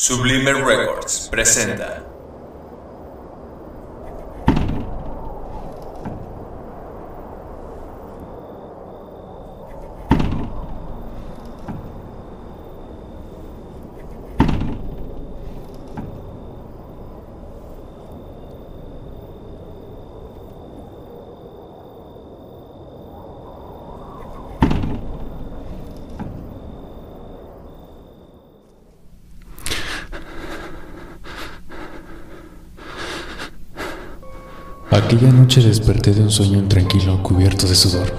Sublime Records presenta Aquella noche desperté de un sueño intranquilo cubierto de sudor.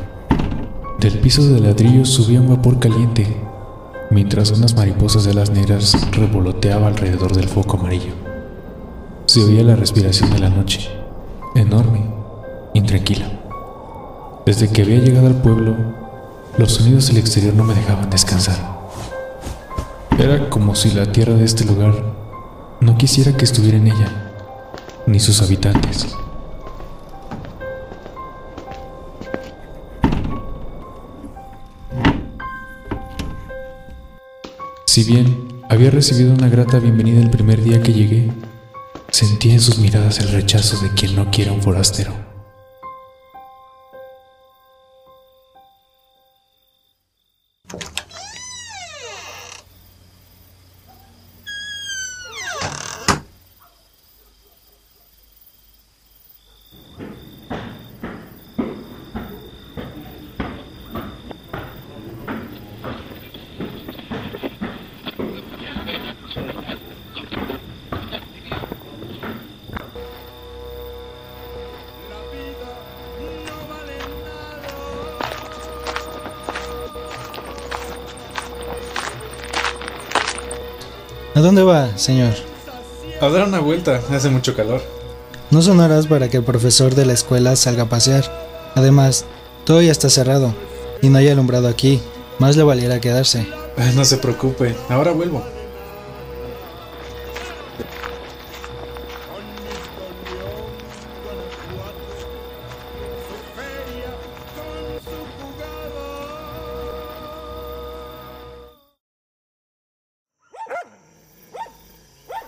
Del piso de ladrillos subía un vapor caliente, mientras unas mariposas de las negras revoloteaban alrededor del foco amarillo. Se oía la respiración de la noche, enorme, intranquila. Desde que había llegado al pueblo, los sonidos del exterior no me dejaban descansar. Era como si la tierra de este lugar no quisiera que estuviera en ella, ni sus habitantes. Si bien había recibido una grata bienvenida el primer día que llegué, sentí en sus miradas el rechazo de quien no quiere un forastero. ¿A dónde va, señor? A dar una vuelta, hace mucho calor. No son horas para que el profesor de la escuela salga a pasear. Además, todo ya está cerrado y no hay alumbrado aquí. Más le valiera quedarse. No se preocupe, ahora vuelvo.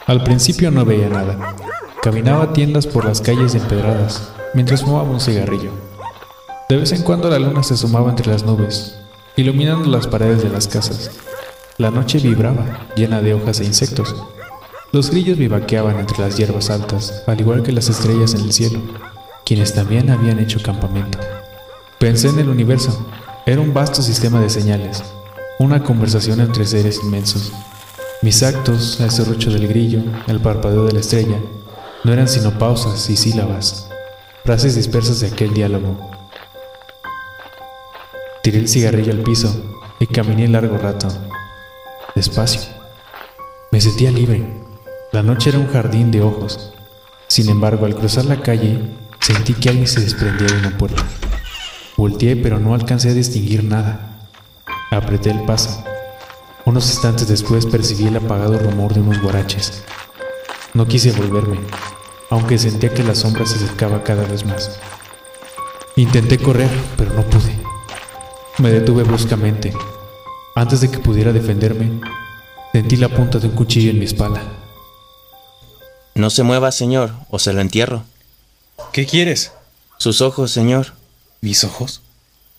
Al principio no veía nada. Caminaba tiendas por las calles empedradas, mientras fumaba un cigarrillo. De vez en cuando la luna se asomaba entre las nubes, iluminando las paredes de las casas. La noche vibraba, llena de hojas e insectos. Los grillos vivaqueaban entre las hierbas altas, al igual que las estrellas en el cielo, quienes también habían hecho campamento. Pensé en el universo. Era un vasto sistema de señales, una conversación entre seres inmensos. Mis actos, el serrucho del grillo, el parpadeo de la estrella, no eran sino pausas y sílabas, frases dispersas de aquel diálogo. Tiré el cigarrillo al piso y caminé largo rato, despacio. Me sentía libre. La noche era un jardín de ojos. Sin embargo, al cruzar la calle, sentí que alguien se desprendía de una puerta. Volteé, pero no alcancé a distinguir nada. Apreté el paso. Unos instantes después percibí el apagado rumor de unos guaraches. No quise volverme, aunque sentía que la sombra se acercaba cada vez más. Intenté correr, pero no pude. Me detuve bruscamente. Antes de que pudiera defenderme, sentí la punta de un cuchillo en mi espalda. No se mueva, señor, o se lo entierro. ¿Qué quieres? Sus ojos, señor. ¿Mis ojos?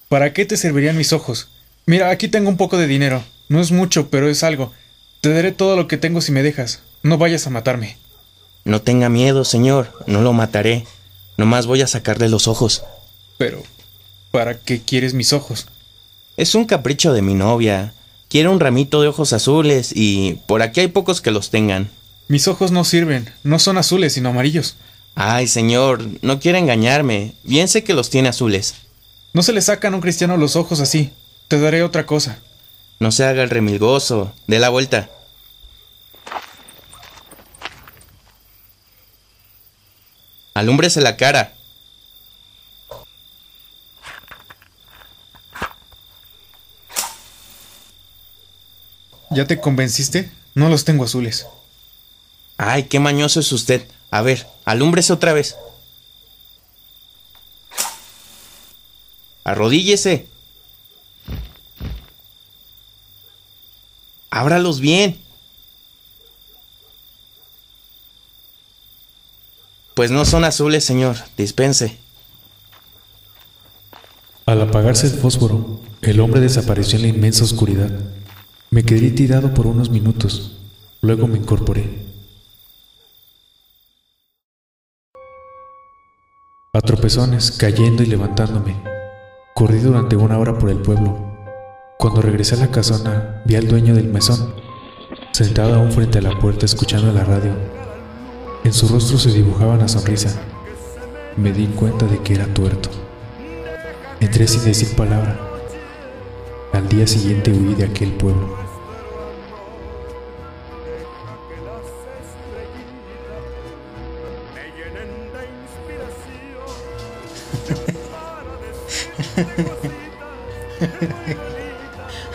¿Para qué te servirían mis ojos? Mira, aquí tengo un poco de dinero. No es mucho, pero es algo. Te daré todo lo que tengo si me dejas. No vayas a matarme. No tenga miedo, señor. No lo mataré. Nomás voy a sacarle los ojos. Pero, ¿para qué quieres mis ojos? Es un capricho de mi novia. Quiere un ramito de ojos azules y por aquí hay pocos que los tengan. Mis ojos no sirven. No son azules, sino amarillos. Ay, señor, no quiere engañarme. Bien sé que los tiene azules. No se le sacan a un cristiano los ojos así. Te daré otra cosa. No se haga el remilgoso. Dé la vuelta. Alúmbrese la cara. ¿Ya te convenciste? No los tengo azules. Ay, qué mañoso es usted. A ver, alúmbrese otra vez. Arrodíllese. ábralos bien. Pues no son azules, señor, dispense. Al apagarse el fósforo, el hombre desapareció en la inmensa oscuridad. Me quedé tirado por unos minutos, luego me incorporé. A tropezones, cayendo y levantándome, corrí durante una hora por el pueblo cuando regresé a la casona, vi al dueño del mesón, sentado aún frente a la puerta escuchando la radio. En su rostro se dibujaba una sonrisa. Me di cuenta de que era tuerto. Entré sin decir palabra. Al día siguiente huí de aquel pueblo.